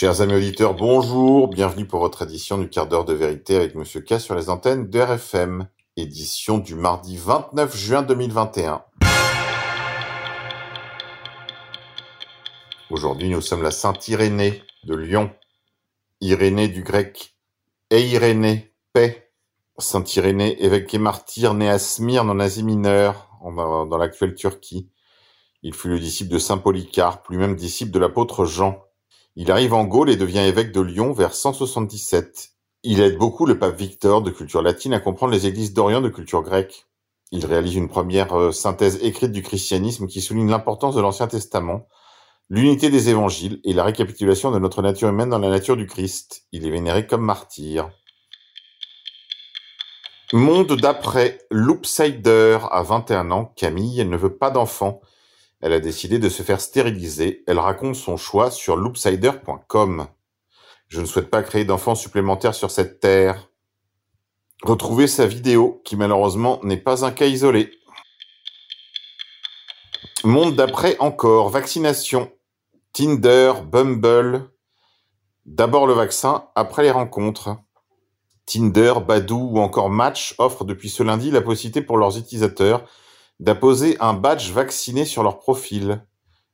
Chers amis auditeurs, bonjour, bienvenue pour votre édition du quart d'heure de vérité avec Monsieur K sur les antennes de RFM, édition du mardi 29 juin 2021. Aujourd'hui, nous sommes la Sainte Irénée de Lyon. Irénée du grec Eirénée, paix. Saint Irénée, évêque et martyr, né à Smyrne en Asie mineure, dans l'actuelle Turquie. Il fut le disciple de Saint Polycarpe, lui-même disciple de l'apôtre Jean. Il arrive en Gaule et devient évêque de Lyon vers 177. Il aide beaucoup le pape Victor de culture latine à comprendre les églises d'Orient de culture grecque. Il réalise une première euh, synthèse écrite du christianisme qui souligne l'importance de l'Ancien Testament, l'unité des évangiles et la récapitulation de notre nature humaine dans la nature du Christ. Il est vénéré comme martyr. Monde d'après, Loopsider a 21 ans, Camille, ne veut pas d'enfant. Elle a décidé de se faire stériliser. Elle raconte son choix sur loopsider.com. Je ne souhaite pas créer d'enfants supplémentaires sur cette terre. Retrouvez sa vidéo, qui malheureusement n'est pas un cas isolé. Monde d'après encore, vaccination. Tinder, Bumble. D'abord le vaccin, après les rencontres. Tinder, Badoo ou encore Match offrent depuis ce lundi la possibilité pour leurs utilisateurs d'apposer un badge vacciné sur leur profil.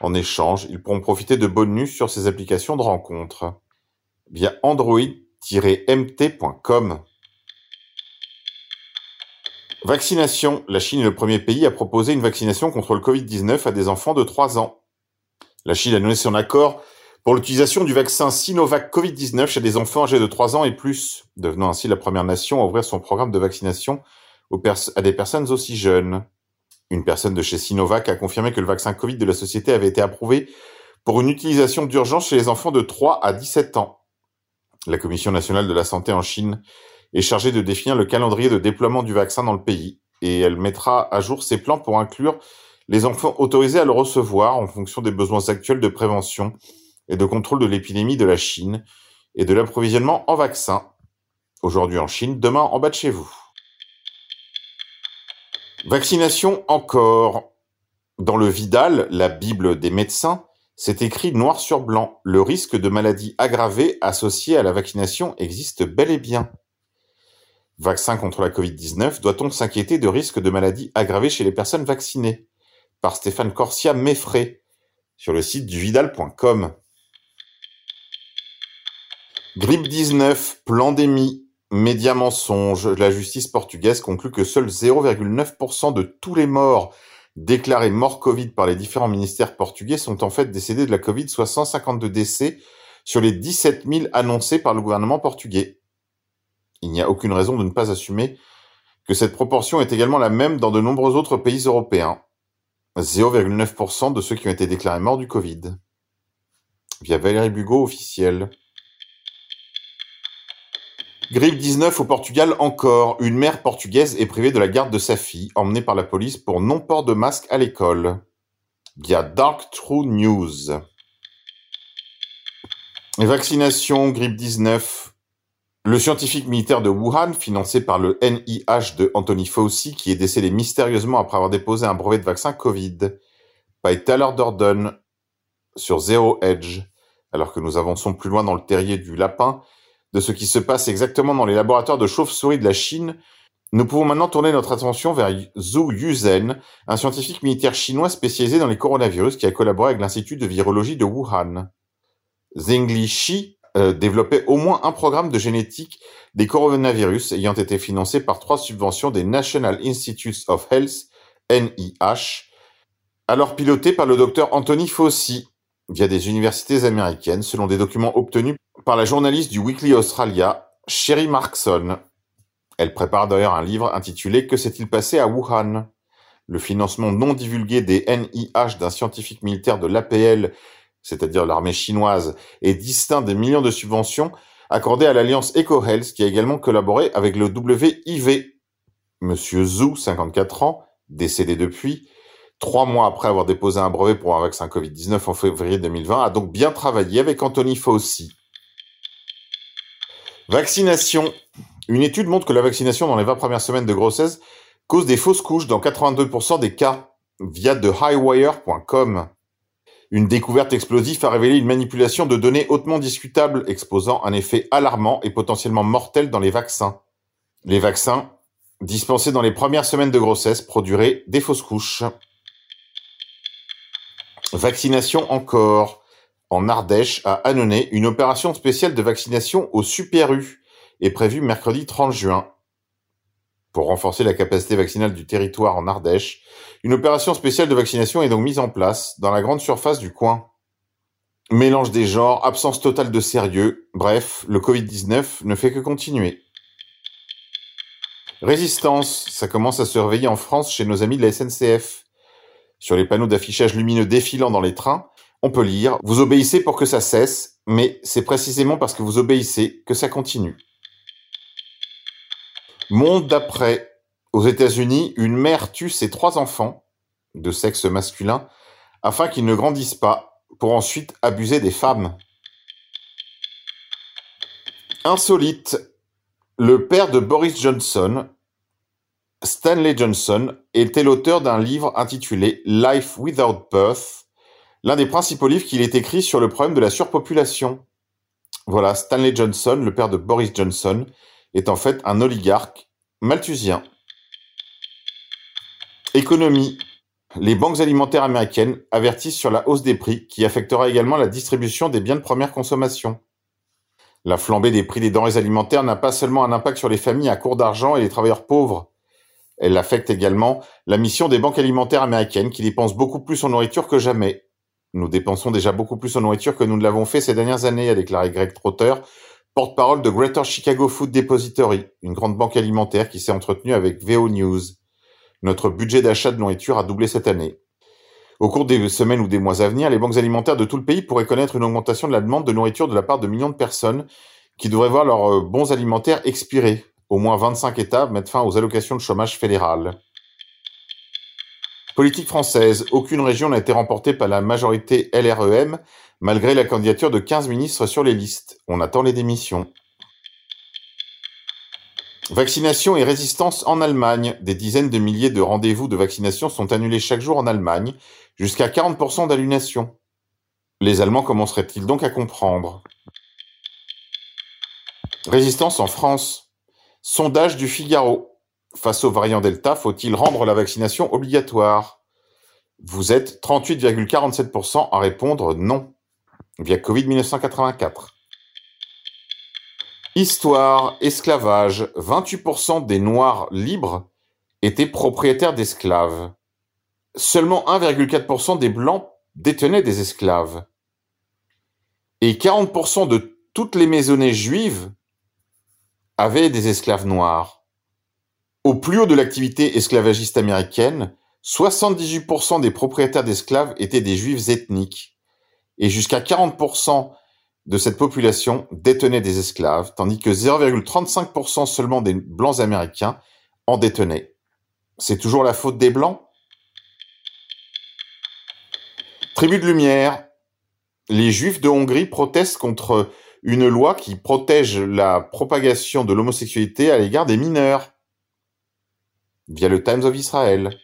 En échange, ils pourront profiter de bonus sur ces applications de rencontres via android-mt.com. Vaccination. La Chine est le premier pays à proposer une vaccination contre le Covid-19 à des enfants de 3 ans. La Chine a donné son accord pour l'utilisation du vaccin Sinovac Covid-19 chez des enfants âgés de 3 ans et plus, devenant ainsi la première nation à ouvrir son programme de vaccination à des personnes aussi jeunes. Une personne de chez Sinovac a confirmé que le vaccin Covid de la société avait été approuvé pour une utilisation d'urgence chez les enfants de 3 à 17 ans. La Commission nationale de la santé en Chine est chargée de définir le calendrier de déploiement du vaccin dans le pays et elle mettra à jour ses plans pour inclure les enfants autorisés à le recevoir en fonction des besoins actuels de prévention et de contrôle de l'épidémie de la Chine et de l'approvisionnement en vaccins. Aujourd'hui en Chine, demain en bas de chez vous. Vaccination encore. Dans le Vidal, la Bible des médecins, c'est écrit noir sur blanc. Le risque de maladie aggravée associée à la vaccination existe bel et bien. Vaccin contre la Covid-19, doit-on s'inquiéter de risques de maladie aggravée chez les personnes vaccinées? Par Stéphane Corsia Meffray, sur le site du vidal.com. Grippe 19, pandémie, Média mensonge, la justice portugaise conclut que seuls 0,9% de tous les morts déclarés morts Covid par les différents ministères portugais sont en fait décédés de la Covid, soit 152 décès sur les 17 000 annoncés par le gouvernement portugais. Il n'y a aucune raison de ne pas assumer que cette proportion est également la même dans de nombreux autres pays européens. 0,9% de ceux qui ont été déclarés morts du Covid. Via Valérie Bugot officiel. Grippe 19 au Portugal encore. Une mère portugaise est privée de la garde de sa fille, emmenée par la police pour non-port de masque à l'école. Via Dark True News. Vaccination, grippe 19. Le scientifique militaire de Wuhan, financé par le NIH de Anthony Fauci, qui est décédé mystérieusement après avoir déposé un brevet de vaccin Covid, by Tyler Durden sur Zero Edge, alors que nous avançons plus loin dans le terrier du lapin, de ce qui se passe exactement dans les laboratoires de chauves-souris de la Chine, nous pouvons maintenant tourner notre attention vers Zhu Yuzhen, un scientifique militaire chinois spécialisé dans les coronavirus qui a collaboré avec l'Institut de virologie de Wuhan. Zhengli Shi euh, développait au moins un programme de génétique des coronavirus ayant été financé par trois subventions des National Institutes of Health, NIH, alors piloté par le docteur Anthony Fauci, via des universités américaines, selon des documents obtenus par la journaliste du Weekly Australia, Sherry Markson. Elle prépare d'ailleurs un livre intitulé Que s'est-il passé à Wuhan? Le financement non divulgué des NIH d'un scientifique militaire de l'APL, c'est-à-dire l'armée chinoise, est distinct des millions de subventions accordées à l'alliance EcoHealth qui a également collaboré avec le WIV. Monsieur Zhu, 54 ans, décédé depuis, trois mois après avoir déposé un brevet pour un vaccin Covid-19 en février 2020, a donc bien travaillé avec Anthony Fauci. Vaccination. Une étude montre que la vaccination dans les 20 premières semaines de grossesse cause des fausses couches dans 82% des cas via de highwire.com. Une découverte explosive a révélé une manipulation de données hautement discutable, exposant un effet alarmant et potentiellement mortel dans les vaccins. Les vaccins, dispensés dans les premières semaines de grossesse, produiraient des fausses couches. Vaccination encore. En Ardèche, à Annonay, une opération spéciale de vaccination au Super U est prévue mercredi 30 juin. Pour renforcer la capacité vaccinale du territoire en Ardèche, une opération spéciale de vaccination est donc mise en place dans la grande surface du coin. Mélange des genres, absence totale de sérieux, bref, le Covid-19 ne fait que continuer. Résistance, ça commence à se réveiller en France chez nos amis de la SNCF. Sur les panneaux d'affichage lumineux défilant dans les trains, on peut lire Vous obéissez pour que ça cesse, mais c'est précisément parce que vous obéissez que ça continue. Monde d'après. Aux États-Unis, une mère tue ses trois enfants, de sexe masculin, afin qu'ils ne grandissent pas, pour ensuite abuser des femmes. Insolite. Le père de Boris Johnson, Stanley Johnson, était l'auteur d'un livre intitulé Life Without Birth, l'un des principaux livres qu'il ait écrit sur le problème de la surpopulation. Voilà, Stanley Johnson, le père de Boris Johnson, est en fait un oligarque malthusien. Économie. Les banques alimentaires américaines avertissent sur la hausse des prix qui affectera également la distribution des biens de première consommation. La flambée des prix des denrées alimentaires n'a pas seulement un impact sur les familles à court d'argent et les travailleurs pauvres. Elle affecte également la mission des banques alimentaires américaines qui dépensent beaucoup plus en nourriture que jamais. Nous dépensons déjà beaucoup plus en nourriture que nous ne l'avons fait ces dernières années, a déclaré Greg Trotter, porte-parole de Greater Chicago Food Depository, une grande banque alimentaire qui s'est entretenue avec VO News. Notre budget d'achat de nourriture a doublé cette année. Au cours des semaines ou des mois à venir, les banques alimentaires de tout le pays pourraient connaître une augmentation de la demande de nourriture de la part de millions de personnes qui devraient voir leurs euh, bons alimentaires expirer. Au moins 25 États mettent fin aux allocations de chômage fédérales. Politique française. Aucune région n'a été remportée par la majorité LREM, malgré la candidature de 15 ministres sur les listes. On attend les démissions. Vaccination et résistance en Allemagne. Des dizaines de milliers de rendez-vous de vaccination sont annulés chaque jour en Allemagne, jusqu'à 40% d'annulation. Les Allemands commenceraient-ils donc à comprendre? Résistance en France. Sondage du Figaro. Face au variant Delta, faut-il rendre la vaccination obligatoire? Vous êtes 38,47% à répondre non, via Covid 1984. Histoire, esclavage, 28% des Noirs libres étaient propriétaires d'esclaves. Seulement 1,4% des Blancs détenaient des esclaves. Et 40% de toutes les maisonnées juives avaient des esclaves noirs. Au plus haut de l'activité esclavagiste américaine, 78% des propriétaires d'esclaves étaient des juifs ethniques. Et jusqu'à 40% de cette population détenait des esclaves, tandis que 0,35% seulement des blancs américains en détenaient. C'est toujours la faute des blancs? Tribu de lumière. Les juifs de Hongrie protestent contre une loi qui protège la propagation de l'homosexualité à l'égard des mineurs via le Times of Israel.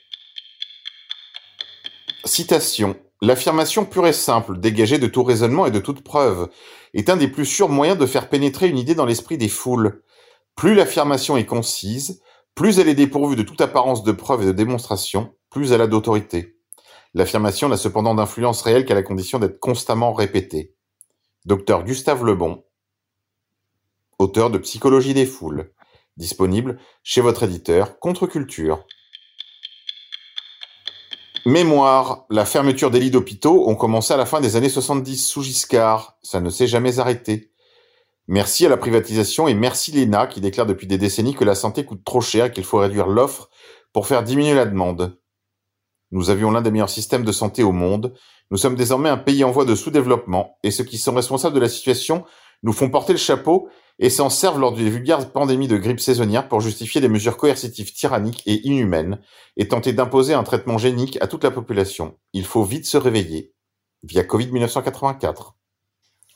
Citation. L'affirmation pure et simple, dégagée de tout raisonnement et de toute preuve, est un des plus sûrs moyens de faire pénétrer une idée dans l'esprit des foules. Plus l'affirmation est concise, plus elle est dépourvue de toute apparence de preuve et de démonstration, plus elle a d'autorité. L'affirmation n'a cependant d'influence réelle qu'à la condition d'être constamment répétée. Docteur Gustave Lebon, auteur de Psychologie des foules, disponible chez votre éditeur Contre-Culture. Mémoire, la fermeture des lits d'hôpitaux ont commencé à la fin des années 70 sous Giscard. Ça ne s'est jamais arrêté. Merci à la privatisation et merci l'ENA qui déclare depuis des décennies que la santé coûte trop cher et qu'il faut réduire l'offre pour faire diminuer la demande. Nous avions l'un des meilleurs systèmes de santé au monde. Nous sommes désormais un pays en voie de sous-développement et ceux qui sont responsables de la situation nous font porter le chapeau et s'en servent lors des vulgaires pandémies de grippe saisonnière pour justifier des mesures coercitives tyranniques et inhumaines et tenter d'imposer un traitement génique à toute la population. Il faut vite se réveiller. Via Covid 1984.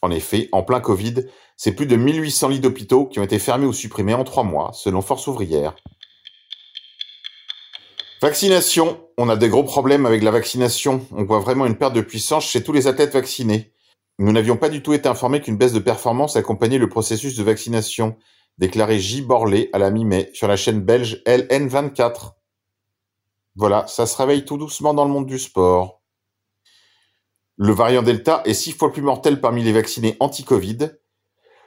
En effet, en plein Covid, c'est plus de 1800 lits d'hôpitaux qui ont été fermés ou supprimés en trois mois, selon Force ouvrière. Vaccination. On a des gros problèmes avec la vaccination. On voit vraiment une perte de puissance chez tous les athlètes vaccinés. Nous n'avions pas du tout été informés qu'une baisse de performance accompagnait le processus de vaccination, déclarait J. Borlé à la mi-mai sur la chaîne belge LN24. Voilà, ça se réveille tout doucement dans le monde du sport. Le variant Delta est six fois plus mortel parmi les vaccinés anti-Covid,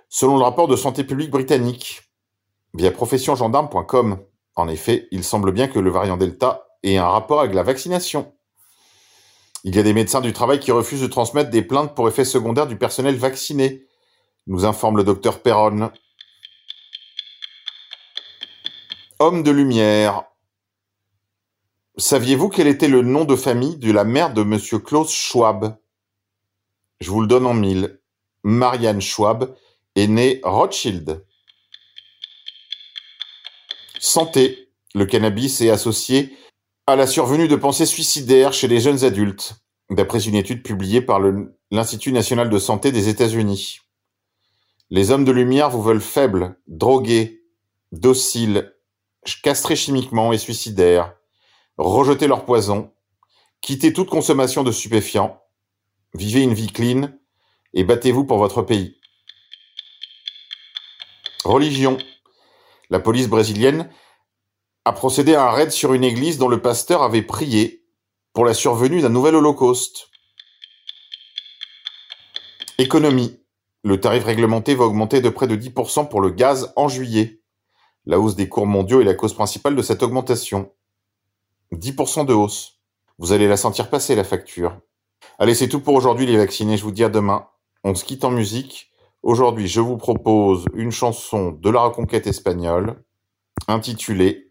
selon le rapport de santé publique britannique, via professiongendarme.com. En effet, il semble bien que le variant Delta ait un rapport avec la vaccination. Il y a des médecins du travail qui refusent de transmettre des plaintes pour effets secondaires du personnel vacciné, nous informe le docteur Perron. Homme de lumière. Saviez-vous quel était le nom de famille de la mère de Monsieur Klaus Schwab? Je vous le donne en mille. Marianne Schwab est née Rothschild. Santé. Le cannabis est associé à la survenue de pensées suicidaires chez les jeunes adultes, d'après une étude publiée par l'Institut national de santé des États-Unis. Les hommes de lumière vous veulent faibles, drogués, dociles, castrés chimiquement et suicidaires. Rejetez leur poison, quittez toute consommation de stupéfiants, vivez une vie clean et battez-vous pour votre pays. Religion. La police brésilienne a procédé à un raid sur une église dont le pasteur avait prié pour la survenue d'un nouvel holocauste. Économie. Le tarif réglementé va augmenter de près de 10% pour le gaz en juillet. La hausse des cours mondiaux est la cause principale de cette augmentation. 10% de hausse. Vous allez la sentir passer, la facture. Allez, c'est tout pour aujourd'hui, les vaccinés. Je vous dis à demain. On se quitte en musique. Aujourd'hui, je vous propose une chanson de la reconquête espagnole intitulée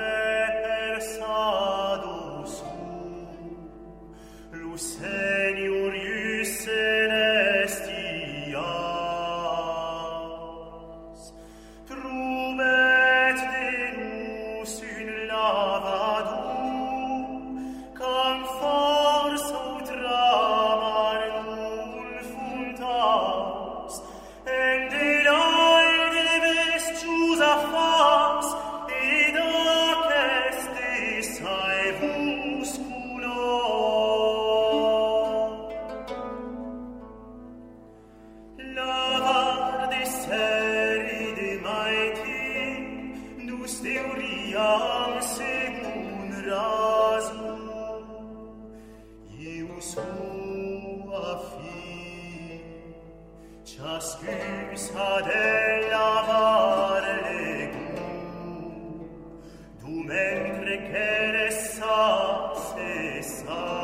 perché ne sa se sa